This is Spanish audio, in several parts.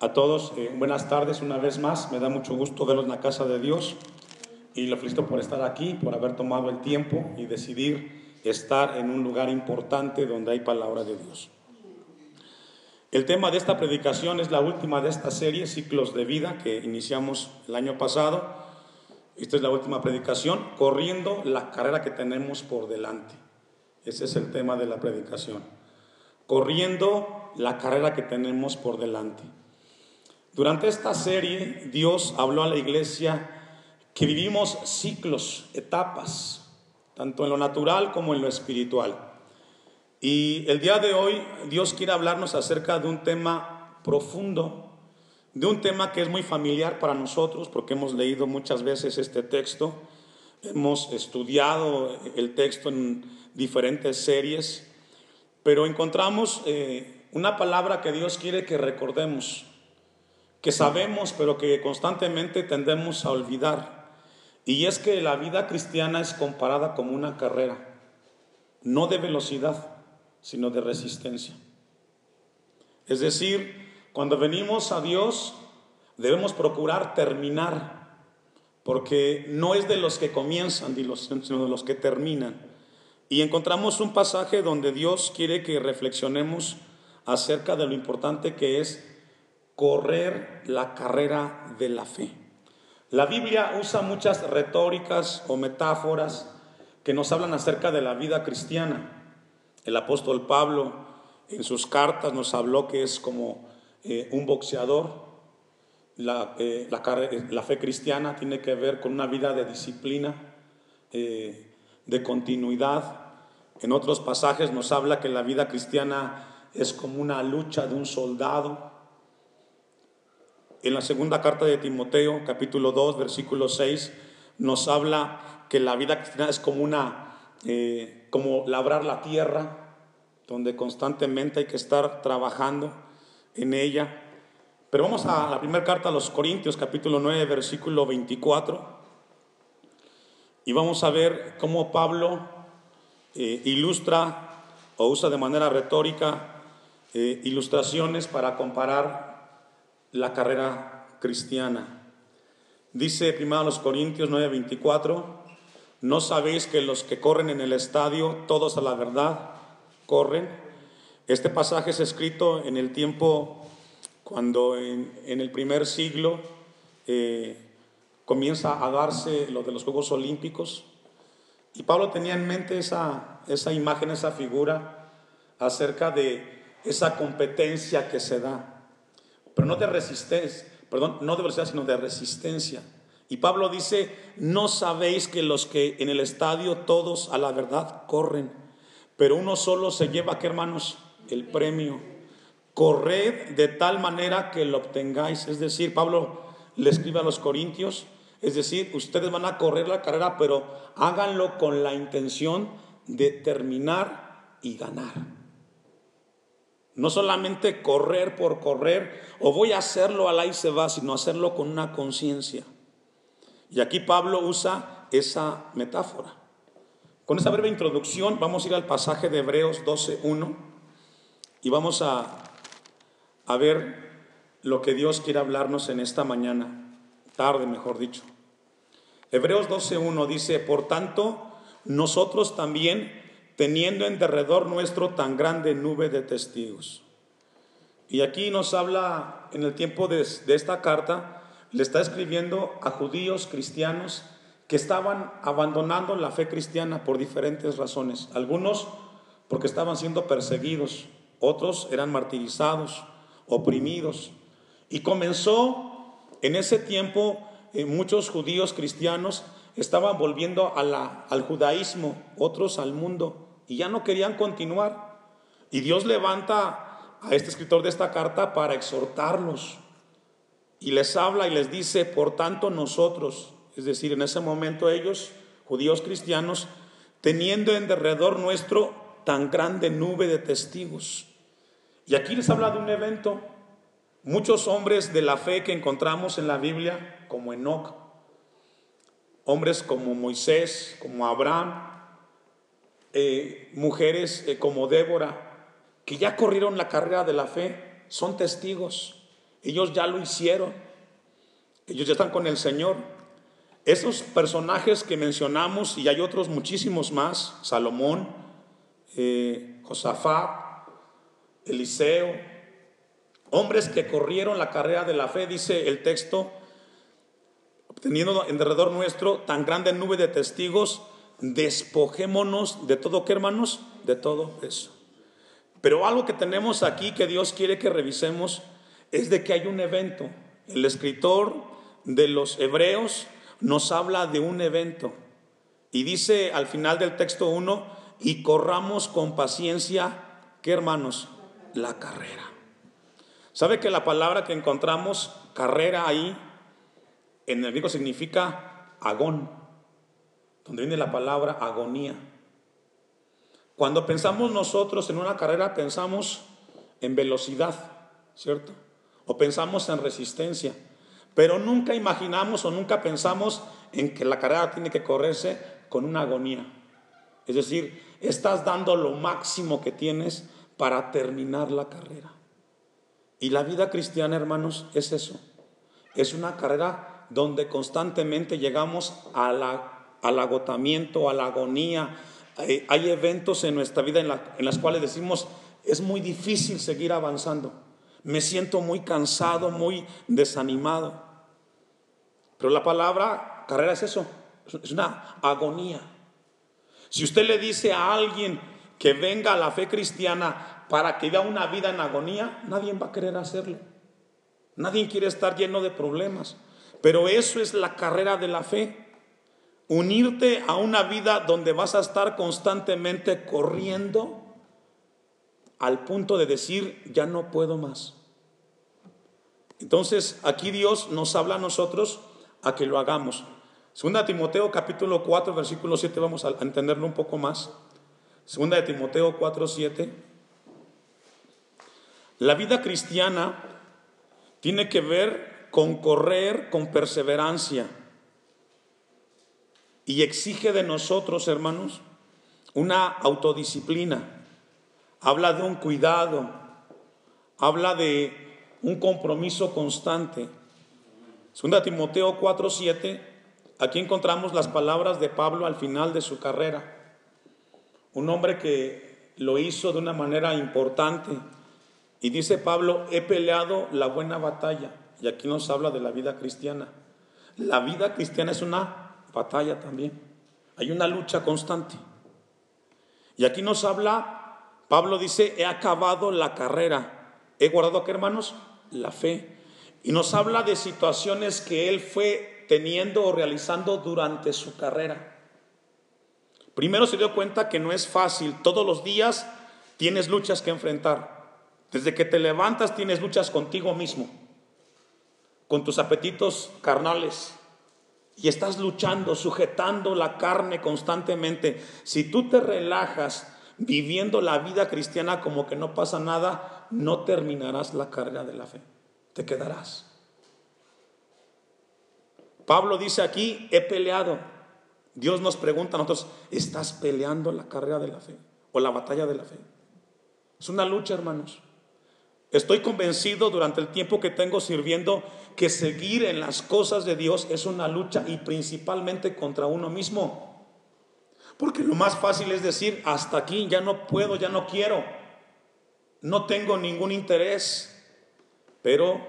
A todos, eh, buenas tardes una vez más. Me da mucho gusto verlos en la casa de Dios y lo felicito por estar aquí, por haber tomado el tiempo y decidir estar en un lugar importante donde hay palabra de Dios. El tema de esta predicación es la última de esta serie, Ciclos de Vida, que iniciamos el año pasado. Esta es la última predicación, corriendo la carrera que tenemos por delante. Ese es el tema de la predicación. Corriendo la carrera que tenemos por delante. Durante esta serie, Dios habló a la iglesia que vivimos ciclos, etapas, tanto en lo natural como en lo espiritual. Y el día de hoy Dios quiere hablarnos acerca de un tema profundo, de un tema que es muy familiar para nosotros, porque hemos leído muchas veces este texto, hemos estudiado el texto en diferentes series, pero encontramos eh, una palabra que Dios quiere que recordemos que sabemos pero que constantemente tendemos a olvidar. Y es que la vida cristiana es comparada como una carrera, no de velocidad, sino de resistencia. Es decir, cuando venimos a Dios debemos procurar terminar, porque no es de los que comienzan, sino de los que terminan. Y encontramos un pasaje donde Dios quiere que reflexionemos acerca de lo importante que es correr la carrera de la fe. La Biblia usa muchas retóricas o metáforas que nos hablan acerca de la vida cristiana. El apóstol Pablo en sus cartas nos habló que es como eh, un boxeador. La, eh, la, fe cristiana tiene que ver con una vida de disciplina, eh, de continuidad. En otros pasajes nos habla que la vida cristiana es como una lucha de un soldado en la segunda carta de Timoteo, capítulo 2, versículo 6, nos habla que la vida cristiana es como una, eh, como labrar la tierra, donde constantemente hay que estar trabajando en ella. Pero vamos a la primera carta a los Corintios, capítulo 9, versículo 24, y vamos a ver cómo Pablo eh, ilustra o usa de manera retórica eh, ilustraciones para comparar la carrera cristiana. Dice primero a los Corintios 9:24, ¿no sabéis que los que corren en el estadio, todos a la verdad, corren? Este pasaje es escrito en el tiempo cuando en, el primer siglo eh, comienza a darse lo de los Juegos Olímpicos. Y Pablo tenía en mente esa, esa imagen, esa figura acerca de esa competencia que se da pero no de resistencia, perdón, no de velocidad, sino de resistencia. Y Pablo dice, no sabéis que los que en el estadio todos a la verdad corren, pero uno solo se lleva, ¿qué hermanos? El premio. Corred de tal manera que lo obtengáis. Es decir, Pablo le escribe a los corintios, es decir, ustedes van a correr la carrera, pero háganlo con la intención de terminar y ganar. No solamente correr por correr o voy a hacerlo al ahí se va, sino hacerlo con una conciencia. Y aquí Pablo usa esa metáfora. Con esa breve introducción vamos a ir al pasaje de Hebreos 12.1 y vamos a, a ver lo que Dios quiere hablarnos en esta mañana, tarde mejor dicho. Hebreos 12.1 dice, por tanto, nosotros también teniendo en derredor nuestro tan grande nube de testigos. Y aquí nos habla, en el tiempo de, esta carta, le está escribiendo a judíos cristianos que estaban abandonando la fe cristiana por diferentes razones. Algunos porque estaban siendo perseguidos, otros eran martirizados, oprimidos. Y comenzó en ese tiempo, eh, muchos judíos cristianos estaban volviendo al judaísmo, otros al mundo y ya no querían continuar. Y Dios levanta a este escritor de esta carta para exhortarlos. Y les habla y les dice, por tanto nosotros, es decir, en ese momento ellos, judíos cristianos, teniendo en derredor nuestro tan grande nube de testigos. Y aquí les habla de un evento. Muchos hombres de la fe que encontramos en la Biblia, como Enoch, hombres como Moisés, como Abraham, eh, mujeres eh, como Débora, que ya corrieron la carrera de la fe, son testigos. Ellos ya lo hicieron. Ellos ya están con el Señor. Esos personajes que mencionamos, y hay otros muchísimos más, Salomón, eh, Josafat, Eliseo, hombres que corrieron la carrera de la fe, dice el texto, teniendo en derredor nuestro tan grande nube de testigos, despojémonos de todo, ¿qué hermanos? De todo eso. Pero algo que tenemos aquí que Dios quiere que revisemos es de que hay un evento. El escritor de los Hebreos nos habla de un evento y dice al final del texto 1, y corramos con paciencia, ¿qué hermanos? La carrera. ¿Sabe que la palabra que encontramos, carrera ahí, en el griego significa agón, donde viene la palabra agonía. Cuando pensamos nosotros en una carrera, pensamos en velocidad, ¿cierto? O pensamos en resistencia, pero nunca imaginamos o nunca pensamos en que la carrera tiene que correrse con una agonía. Es decir, estás dando lo máximo que tienes para terminar la carrera. Y la vida cristiana, hermanos, es eso. Es una carrera donde constantemente llegamos al agotamiento, a la agonía. Hay, eventos en nuestra vida en, en las cuales decimos, es muy difícil seguir avanzando. Me siento muy cansado, muy desanimado. Pero la palabra carrera es eso, es una agonía. Si usted le dice a alguien que venga a la fe cristiana para que vea una vida en agonía, nadie va a querer hacerlo. Nadie quiere estar lleno de problemas. Pero eso es la carrera de la fe. Unirte a una vida donde vas a estar constantemente corriendo al punto de decir, ya no puedo más. Entonces, aquí Dios nos habla a nosotros a que lo hagamos. Segunda Timoteo capítulo 4, versículo 7, vamos a entenderlo un poco más. Segunda de Timoteo 4, 7. La vida cristiana tiene que ver con correr con perseverancia. Y exige de nosotros, hermanos, una autodisciplina. Habla de un cuidado, habla de un compromiso constante. Segunda Timoteo 4:7, aquí encontramos las palabras de Pablo al final de su carrera. Un hombre que lo hizo de una manera importante. Y dice Pablo, he peleado la buena batalla y aquí nos habla de la vida cristiana. La vida cristiana es una batalla también. Hay una lucha constante. Y aquí nos habla, Pablo dice, he acabado la carrera. He guardado, ¿qué hermanos? La fe. Y nos habla de situaciones que él fue teniendo o realizando durante su carrera. Primero se dio cuenta que no es fácil. Todos los días tienes luchas que enfrentar. Desde que te levantas tienes luchas contigo mismo con tus apetitos carnales y estás luchando, sujetando la carne constantemente, si tú te relajas viviendo la vida cristiana como que no pasa nada, no terminarás la carrera de la fe, te quedarás. Pablo dice aquí, he peleado. Dios nos pregunta a nosotros, ¿estás peleando la carrera de la fe o la batalla de la fe? Es una lucha, hermanos. Estoy convencido durante el tiempo que tengo sirviendo que seguir en las cosas de Dios es una lucha y principalmente contra uno mismo. Porque lo más fácil es decir, hasta aquí ya no puedo, ya no quiero, no tengo ningún interés. Pero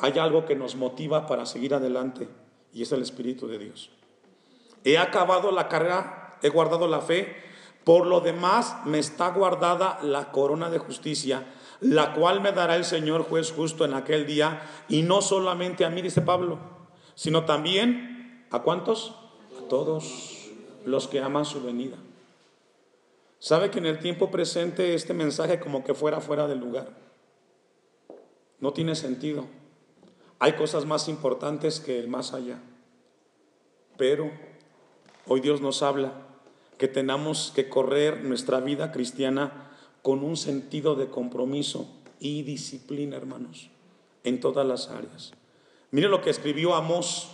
hay algo que nos motiva para seguir adelante y es el Espíritu de Dios. He acabado la carrera, he guardado la fe, por lo demás me está guardada la corona de justicia la cual me dará el Señor juez justo en aquel día, y no solamente a mí, dice Pablo, sino también a cuántos? A todos los que aman su venida. ¿Sabe que en el tiempo presente este mensaje como que fuera fuera del lugar? No tiene sentido. Hay cosas más importantes que el más allá. Pero hoy Dios nos habla que tenemos que correr nuestra vida cristiana con un sentido de compromiso y disciplina, hermanos, en todas las áreas. Mire lo que escribió Amós,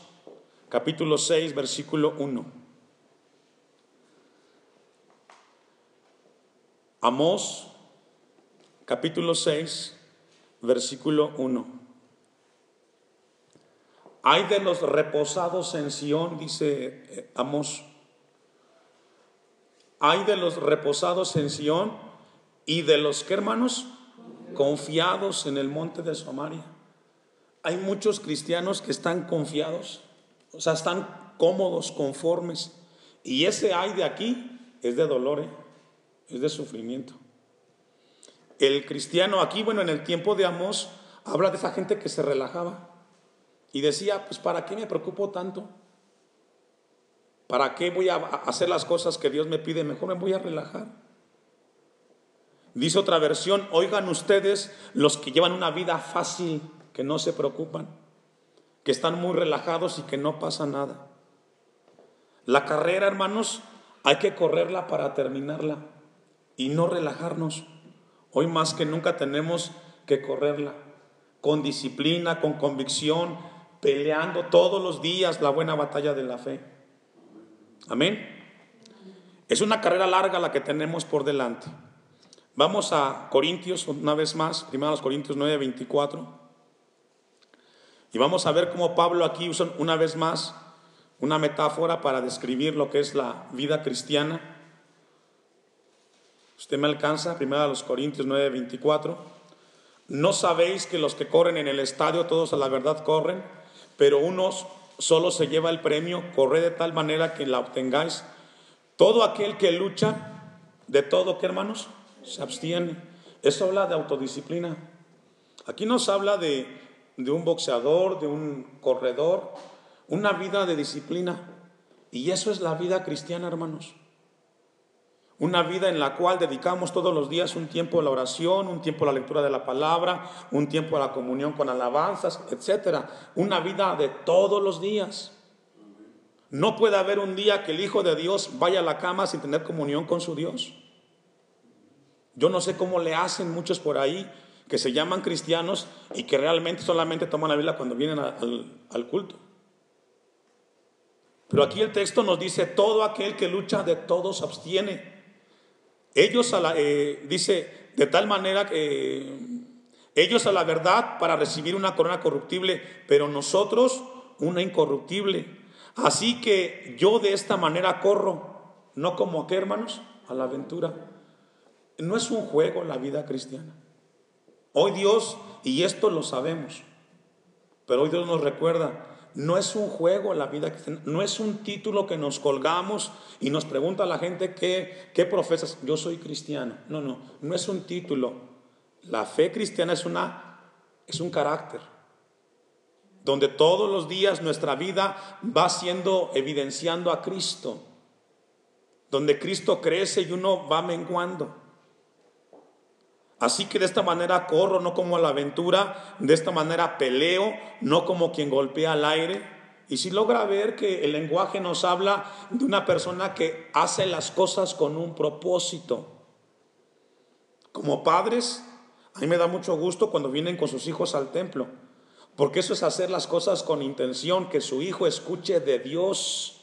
capítulo 6, versículo 1. Amós, capítulo 6, versículo 1. Hay de los reposados en Sión, dice eh, Amos. Hay de los reposados en Sión y de los que hermanos confiados en el monte de Samaria. Hay muchos cristianos que están confiados, o sea, están cómodos, conformes. Y ese hay de aquí es de dolor, ¿eh? es de sufrimiento. El cristiano aquí, bueno, en el tiempo de Amos, habla de esa gente que se relajaba y decía, pues ¿para qué me preocupo tanto? ¿Para qué voy a hacer las cosas que Dios me pide? Mejor me voy a relajar. Dice otra versión, oigan ustedes los que llevan una vida fácil, que no se preocupan, que están muy relajados y que no pasa nada. La carrera, hermanos, hay que correrla para terminarla y no relajarnos. Hoy más que nunca tenemos que correrla con disciplina, con convicción, peleando todos los días la buena batalla de la fe. Amén. Es una carrera larga la que tenemos por delante. Vamos a Corintios una vez más, primero los Corintios 9, 24. Y vamos a ver cómo Pablo aquí usa una vez más una metáfora para describir lo que es la vida cristiana. Usted me alcanza, primero a los Corintios 9, 24. No sabéis que los que corren en el estadio, todos a la verdad corren, pero unos solo se lleva el premio, corre de tal manera que la obtengáis. Todo aquel que lucha, de todo, ¿qué hermanos? Se abstiene. Eso habla de autodisciplina. Aquí nos habla de, de un boxeador, de un corredor, una vida de disciplina. Y eso es la vida cristiana, hermanos. Una vida en la cual dedicamos todos los días un tiempo a la oración, un tiempo a la lectura de la palabra, un tiempo a la comunión con alabanzas, etc. Una vida de todos los días. No puede haber un día que el Hijo de Dios vaya a la cama sin tener comunión con su Dios. Yo no sé cómo le hacen muchos por ahí que se llaman cristianos y que realmente solamente toman la Biblia cuando vienen al culto. Pero aquí el texto nos dice, todo aquel que lucha de todos abstiene. Ellos a la, eh, dice, de tal manera que ellos a la verdad para recibir una corona corruptible, pero nosotros una incorruptible. Así que yo de esta manera corro, no como qué hermanos, a la aventura. No es un juego la vida cristiana. Hoy Dios, y esto lo sabemos, pero hoy Dios nos recuerda, no es un juego la vida cristiana, no es un título que nos colgamos y nos pregunta a la gente qué, qué profesas. Yo soy cristiano. No, no, no es un título. La fe cristiana es, una, es un carácter, donde todos los días nuestra vida va siendo evidenciando a Cristo, donde Cristo crece y uno va menguando. Así que de esta manera corro, no como a la aventura, de esta manera peleo, no como quien golpea al aire. Y si logra ver que el lenguaje nos habla de una persona que hace las cosas con un propósito. Como padres, a mí me da mucho gusto cuando vienen con sus hijos al templo, porque eso es hacer las cosas con intención, que su hijo escuche de Dios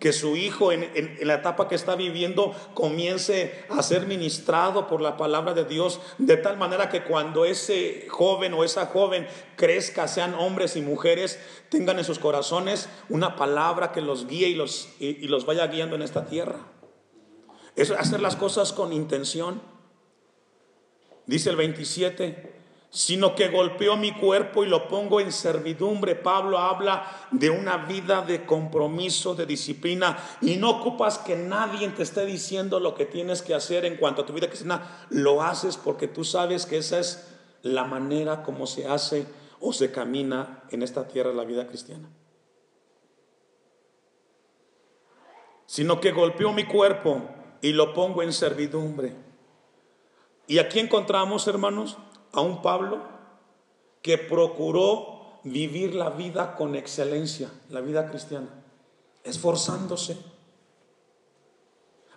que su hijo en, la etapa que está viviendo comience a ser ministrado por la palabra de Dios, de tal manera que cuando ese joven o esa joven crezca, sean hombres y mujeres, tengan en sus corazones una palabra que los guíe y los, y los vaya guiando en esta tierra. Es hacer las cosas con intención. Dice el 27, sino que golpeo mi cuerpo y lo pongo en servidumbre. Pablo habla de una vida de compromiso, de disciplina, y no ocupas que nadie te esté diciendo lo que tienes que hacer en cuanto a tu vida cristiana. Lo haces porque tú sabes que esa es la manera como se hace o se camina en esta tierra la vida cristiana. Sino que golpeo mi cuerpo y lo pongo en servidumbre. Y aquí encontramos, hermanos, a un Pablo que procuró vivir la vida con excelencia, la vida cristiana, esforzándose,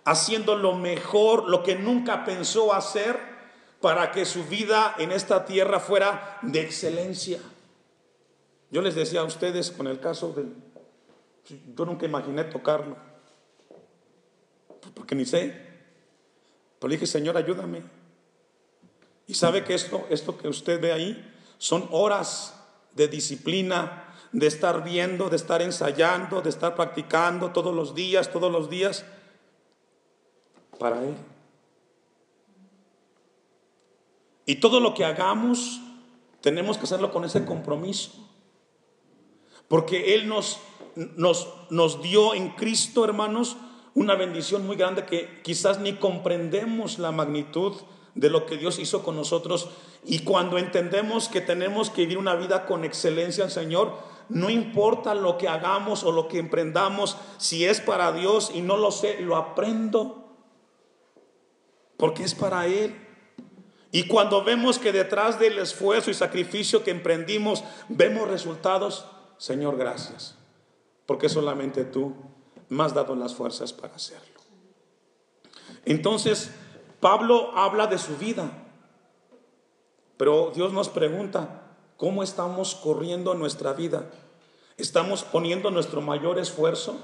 haciendo lo mejor, lo que nunca pensó hacer para que su vida en esta tierra fuera de excelencia. Yo les decía a ustedes con el caso del... Yo nunca imaginé tocarlo, porque ni sé. Pero dije, Señor, ayúdame. Y sabe que esto, esto que usted ve ahí son horas de disciplina, de estar viendo, de estar ensayando, de estar practicando todos los días, todos los días, para Él. Y todo lo que hagamos, tenemos que hacerlo con ese compromiso. Porque Él nos, nos, nos dio en Cristo, hermanos, una bendición muy grande que quizás ni comprendemos la magnitud de lo que Dios hizo con nosotros. Y cuando entendemos que tenemos que vivir una vida con excelencia al Señor, no importa lo que hagamos o lo que emprendamos, si es para Dios y no lo sé, lo aprendo. Porque es para Él. Y cuando vemos que detrás del esfuerzo y sacrificio que emprendimos, vemos resultados, Señor, gracias. Porque solamente tú me has dado las fuerzas para hacerlo. Entonces, Pablo habla de su vida, pero Dios nos pregunta, ¿cómo estamos corriendo nuestra vida? ¿Estamos poniendo nuestro mayor esfuerzo?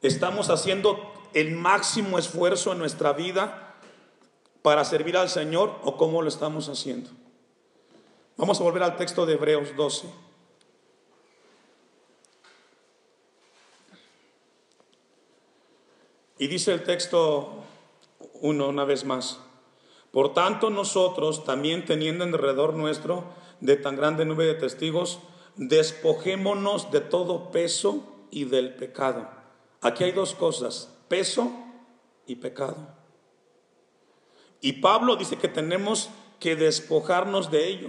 ¿Estamos haciendo el máximo esfuerzo en nuestra vida para servir al Señor o cómo lo estamos haciendo? Vamos a volver al texto de Hebreos 12. Y dice el texto uno una vez más. Por tanto, nosotros, también teniendo en alrededor nuestro de tan grande nube de testigos, despojémonos de todo peso y del pecado. Aquí hay dos cosas, peso y pecado. Y Pablo dice que tenemos que despojarnos de ello.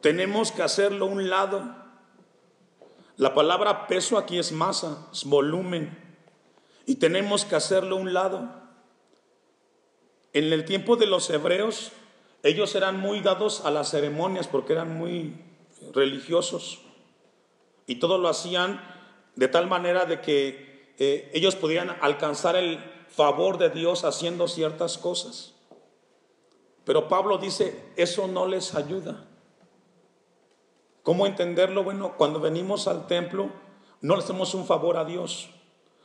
Tenemos que hacerlo un lado. La palabra peso aquí es masa, es volumen. Y tenemos que hacerlo un lado. En el tiempo de los hebreos, ellos eran muy dados a las ceremonias porque eran muy religiosos y todo lo hacían de tal manera de que eh, ellos podían alcanzar el favor de Dios haciendo ciertas cosas. Pero Pablo dice, eso no les ayuda. ¿Cómo entenderlo? Bueno, cuando venimos al templo, no le hacemos un favor a Dios.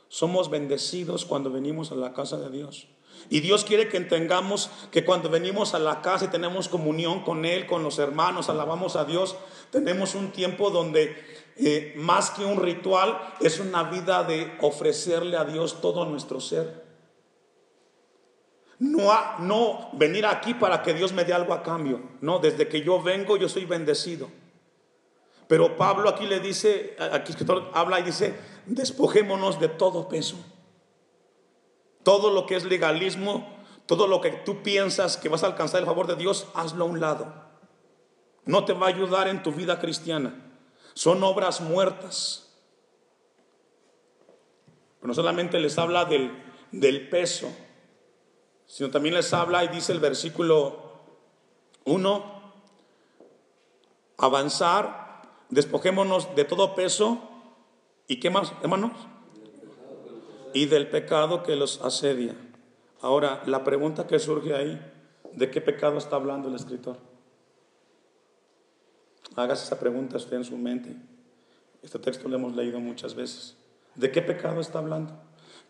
Somos bendecidos cuando venimos a la casa de Dios. Y Dios quiere que entendamos que cuando venimos a la casa y tenemos comunión con Él, con los hermanos, alabamos a Dios, tenemos un tiempo donde eh, más que un ritual es una vida de ofrecerle a Dios todo nuestro ser. No, no venir aquí para que Dios me dé algo a cambio. No, desde que yo vengo yo soy bendecido. Pero Pablo aquí le dice, aquí escritor habla y dice, despojémonos de todo peso todo lo que es legalismo, todo lo que tú piensas que vas a alcanzar el favor de Dios, hazlo a un lado. No te va a ayudar en tu vida cristiana. Son obras muertas. Pero no solamente les habla del, del peso, sino también les habla y dice el versículo 1, avanzar, despojémonos de todo peso. ¿Y qué más, hermanos? Y del pecado que los asedia. Ahora, la pregunta que surge ahí, ¿de qué pecado está hablando el escritor? Hágase esa pregunta usted en su mente. Este texto lo hemos leído muchas veces. ¿De qué pecado está hablando?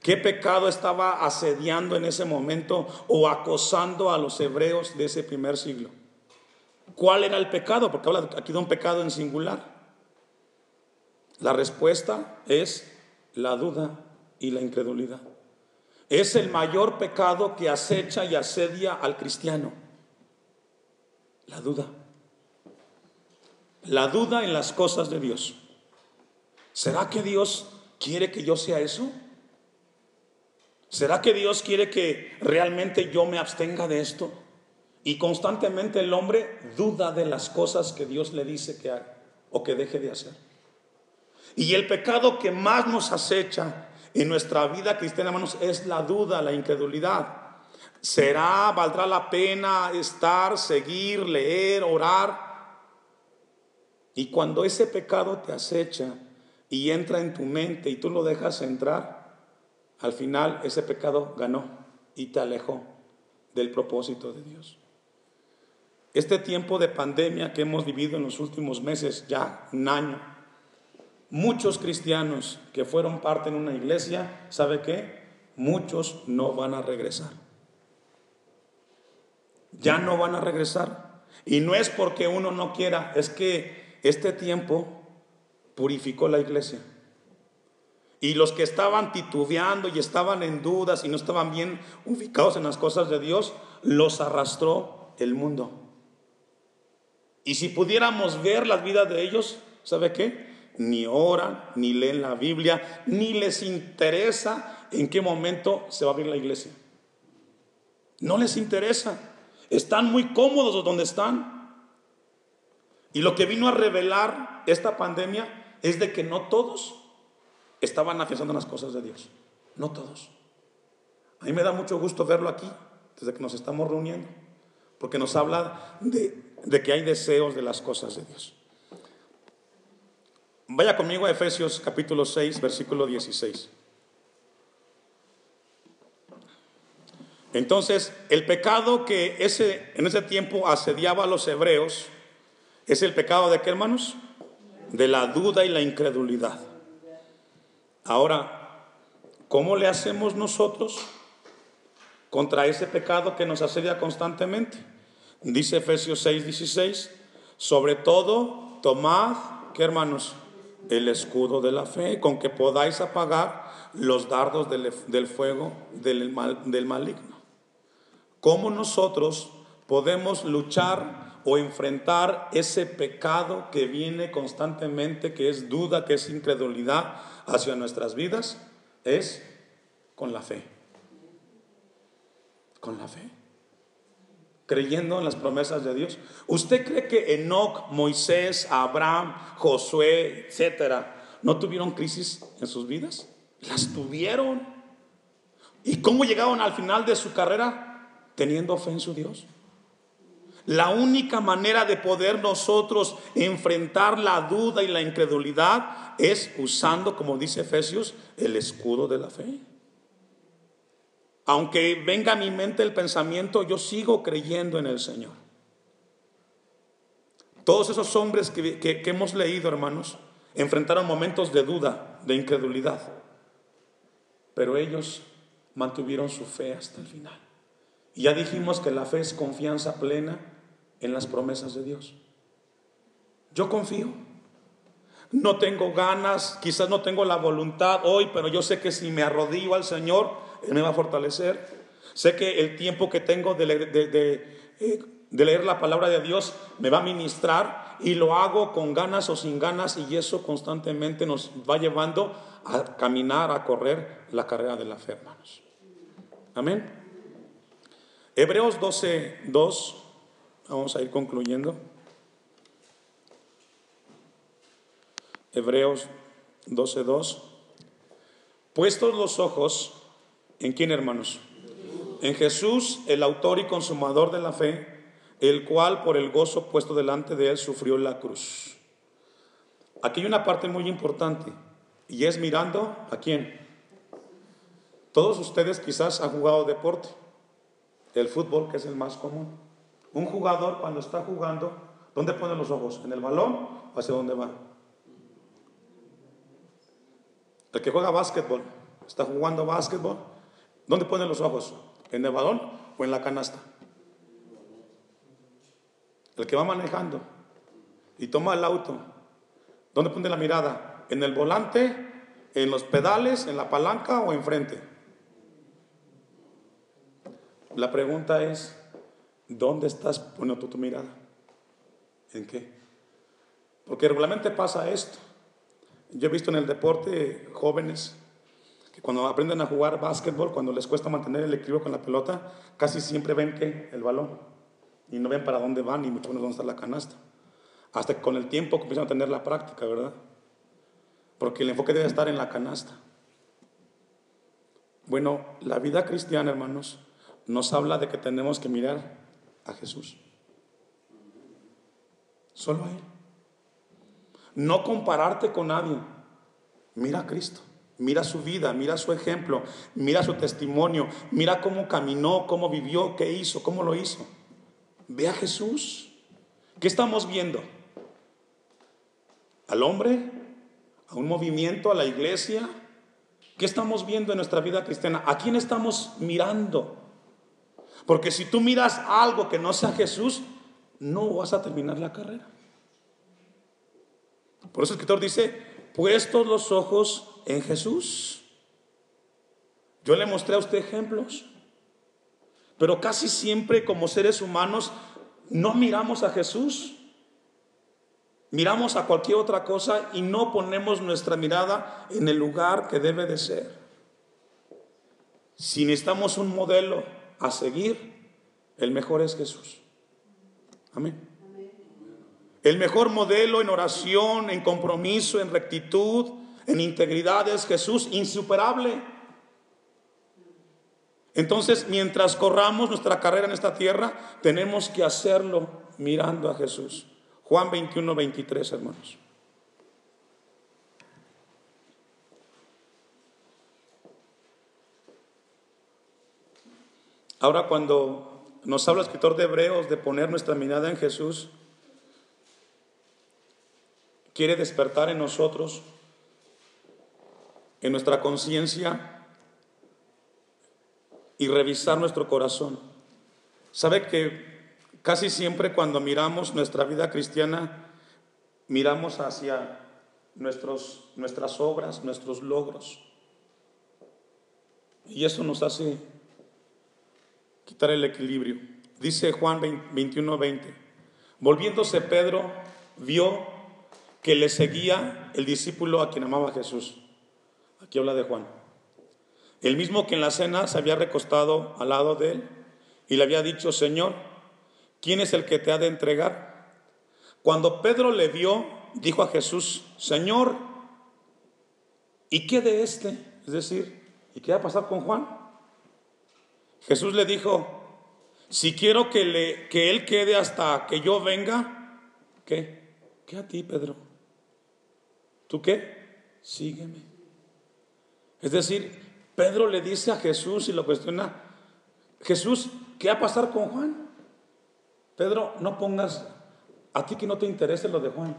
¿Qué pecado estaba asediando en ese momento o acosando a los hebreos de ese primer siglo? ¿Cuál era el pecado? Porque habla aquí de un pecado en singular. La respuesta es la duda y la incredulidad. Es el mayor pecado que acecha y asedia al cristiano. La duda. La duda en las cosas de Dios. ¿Será que Dios quiere que yo sea eso? ¿Será que Dios quiere que realmente yo me abstenga de esto? Y constantemente el hombre duda de las cosas que Dios le dice que haga o que deje de hacer. Y el pecado que más nos acecha en nuestra vida cristiana, hermanos, es la duda, la incredulidad. ¿Será, valdrá la pena estar, seguir, leer, orar? Y cuando ese pecado te acecha y entra en tu mente y tú lo dejas entrar, al final ese pecado ganó y te alejó del propósito de Dios. Este tiempo de pandemia que hemos vivido en los últimos meses, ya un año, Muchos cristianos que fueron parte en una iglesia, ¿sabe qué? Muchos no van a regresar. Ya no van a regresar. Y no es porque uno no quiera, es que este tiempo purificó la iglesia. Y los que estaban titubeando y estaban en dudas y no estaban bien ubicados en las cosas de Dios, los arrastró el mundo. Y si pudiéramos ver las vidas de ellos, ¿sabe qué? Ni oran, ni leen la Biblia, ni les interesa en qué momento se va a abrir la iglesia. No les interesa. Están muy cómodos donde están. Y lo que vino a revelar esta pandemia es de que no todos estaban afianzando las cosas de Dios. No todos. A mí me da mucho gusto verlo aquí, desde que nos estamos reuniendo, porque nos habla de, de que hay deseos de las cosas de Dios. Vaya conmigo a Efesios capítulo 6, versículo 16. Entonces, el pecado que ese, en ese tiempo asediaba a los hebreos es el pecado de qué, hermanos? De la duda y la incredulidad. Ahora, ¿cómo le hacemos nosotros contra ese pecado que nos asedia constantemente? Dice Efesios 6, 16, sobre todo, tomad, ¿qué hermanos? El escudo de la fe, con que podáis apagar los dardos del, fuego del, del maligno. ¿Cómo nosotros podemos luchar o enfrentar ese pecado que viene constantemente, que es duda, que es incredulidad hacia nuestras vidas? Es con la fe. Con la fe. Creyendo en las promesas de Dios. ¿Usted cree que Enoch, Moisés, Abraham, Josué, etcétera, no tuvieron crisis en sus vidas? Las tuvieron. ¿Y cómo llegaron al final de su carrera? teniendo fe en su Dios. La única manera de poder nosotros enfrentar la duda y la incredulidad es usando, como dice Efesios, el escudo de la fe. Aunque venga a mi mente el pensamiento, yo sigo creyendo en el Señor. Todos esos hombres que, hemos leído, hermanos, enfrentaron momentos de duda, de incredulidad, pero ellos mantuvieron su fe hasta el final. Y ya dijimos que la fe es confianza plena en las promesas de Dios. Yo confío. No tengo ganas, quizás no tengo la voluntad hoy, pero yo sé que si me arrodillo al Señor, Él me va a fortalecer. Sé que el tiempo que tengo de, eh, de leer la palabra de Dios me va a ministrar y lo hago con ganas o sin ganas y eso constantemente nos va llevando a caminar, a correr la carrera de la fe, hermanos. Amén. Hebreos 12, 2, vamos a ir concluyendo. Hebreos 12, 2. Puestos los ojos, ¿en quién hermanos? En Jesús, el autor y consumador de la fe, el cual por el gozo puesto delante de él sufrió la cruz. Aquí hay una parte muy importante y es mirando a quién. Todos ustedes quizás han jugado deporte el fútbol, que es el más común. Un jugador cuando está jugando, ¿dónde pone los ojos? ¿En el balón o hacia dónde va? El que juega básquetbol, está jugando básquetbol, ¿dónde pone los ojos? ¿En el balón o en la canasta? El que va manejando y toma el auto, ¿dónde pone la mirada? ¿En el volante, en los pedales, en la palanca o enfrente? La pregunta es, ¿dónde estás poniendo tu mirada? ¿En qué? Porque regularmente pasa esto. Yo he visto en el deporte jóvenes que cuando aprenden a jugar básquetbol, cuando les cuesta mantener el equilibrio con la pelota, casi siempre ven que el balón y no ven para dónde van ni mucho menos dónde está la canasta. Hasta que con el tiempo comienzan a tener la práctica, ¿verdad? Porque el enfoque debe estar en la canasta. Bueno, la vida cristiana, hermanos, nos habla de que tenemos que mirar a Jesús. Solo a Él. No compararte con nadie. Mira a Cristo. Mira su vida, mira su ejemplo, mira su testimonio, mira cómo caminó, cómo vivió, qué hizo, cómo lo hizo. Ve a Jesús. ¿Qué estamos viendo? ¿Al hombre? ¿A un movimiento? ¿A la iglesia? ¿Qué estamos viendo en nuestra vida cristiana? ¿A quién estamos mirando? Porque si tú miras algo que no sea Jesús, no vas a terminar la carrera. Por eso el escritor dice, puestos los ojos en Jesús. Yo le mostré a usted ejemplos, pero casi siempre como seres humanos no miramos a Jesús. Miramos a cualquier otra cosa y no ponemos nuestra mirada en el lugar que debe de ser. Si necesitamos un modelo a seguir, el mejor es Jesús. Amén. El mejor modelo en oración, en compromiso, en rectitud, en integridad es Jesús, insuperable. Entonces, mientras corramos nuestra carrera en esta tierra, tenemos que hacerlo mirando a Jesús. Juan 21, 23, hermanos. Ahora cuando nos habla el escritor de Hebreos de poner nuestra mirada en Jesús, quiere despertar en nosotros, en nuestra conciencia y revisar nuestro corazón. Sabe que casi siempre cuando miramos nuestra vida cristiana, miramos hacia nuestros, nuestras obras, nuestros logros. Y eso nos hace quitar el equilibrio. Dice Juan 21, 20. Volviéndose Pedro, vio que le seguía el discípulo a quien amaba Jesús. Aquí habla de Juan. El mismo que en la cena se había recostado al lado de él y le había dicho, Señor, ¿quién es el que te ha de entregar? Cuando Pedro le vio, dijo a Jesús, Señor, ¿y qué de este? Es decir, ¿y qué va a pasar con Juan? Jesús le dijo, si quiero que, le, que él quede hasta que yo venga, ¿qué? ¿Qué a ti, Pedro? ¿Tú qué? Sígueme. Es decir, Pedro le dice a Jesús y lo cuestiona, Jesús, ¿qué va a pasar con Juan? Pedro, no pongas a ti que no te interese lo de Juan.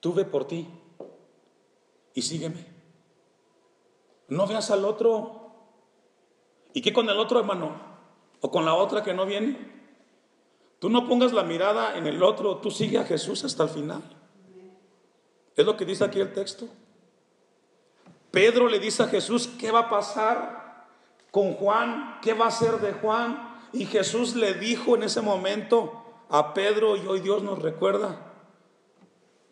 Tú ve por ti y sígueme. No veas al otro ¿Y qué con el otro hermano? ¿O con la otra que no viene? Tú no pongas la mirada en el otro, tú sigue a Jesús hasta el final. Es lo que dice aquí el texto. Pedro le dice a Jesús, ¿qué va a pasar con Juan? ¿Qué va a ser de Juan? Y Jesús le dijo en ese momento a Pedro, y hoy Dios nos recuerda,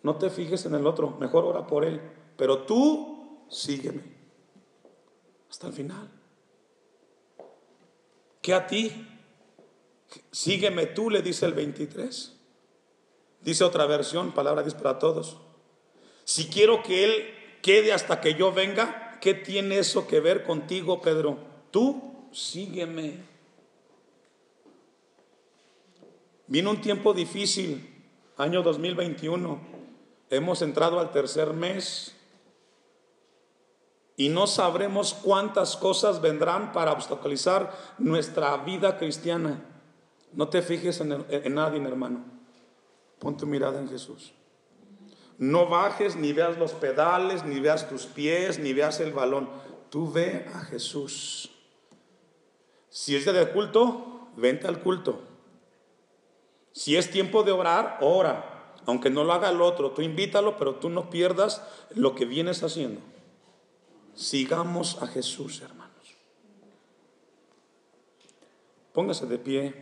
no te fijes en el otro, mejor ora por él, pero tú sígueme hasta el final que a ti. Sígueme tú, le dice el 23. Dice otra versión, palabra dice para todos. Si quiero que Él quede hasta que yo venga, ¿qué tiene eso que ver contigo, Pedro? Tú sígueme. Viene un tiempo difícil, año 2021. Hemos entrado al tercer mes y no sabremos cuántas cosas vendrán para obstaculizar nuestra vida cristiana. No te fijes en, en nadie, hermano. Pon tu mirada en Jesús. No bajes, ni veas los pedales, ni veas tus pies, ni veas el balón. Tú ve a Jesús. Si es día de culto, vente al culto. Si es tiempo de orar, ora. Aunque no lo haga el otro, tú invítalo, pero tú no pierdas lo que vienes haciendo. Sigamos a Jesús, hermanos. Póngase de pie.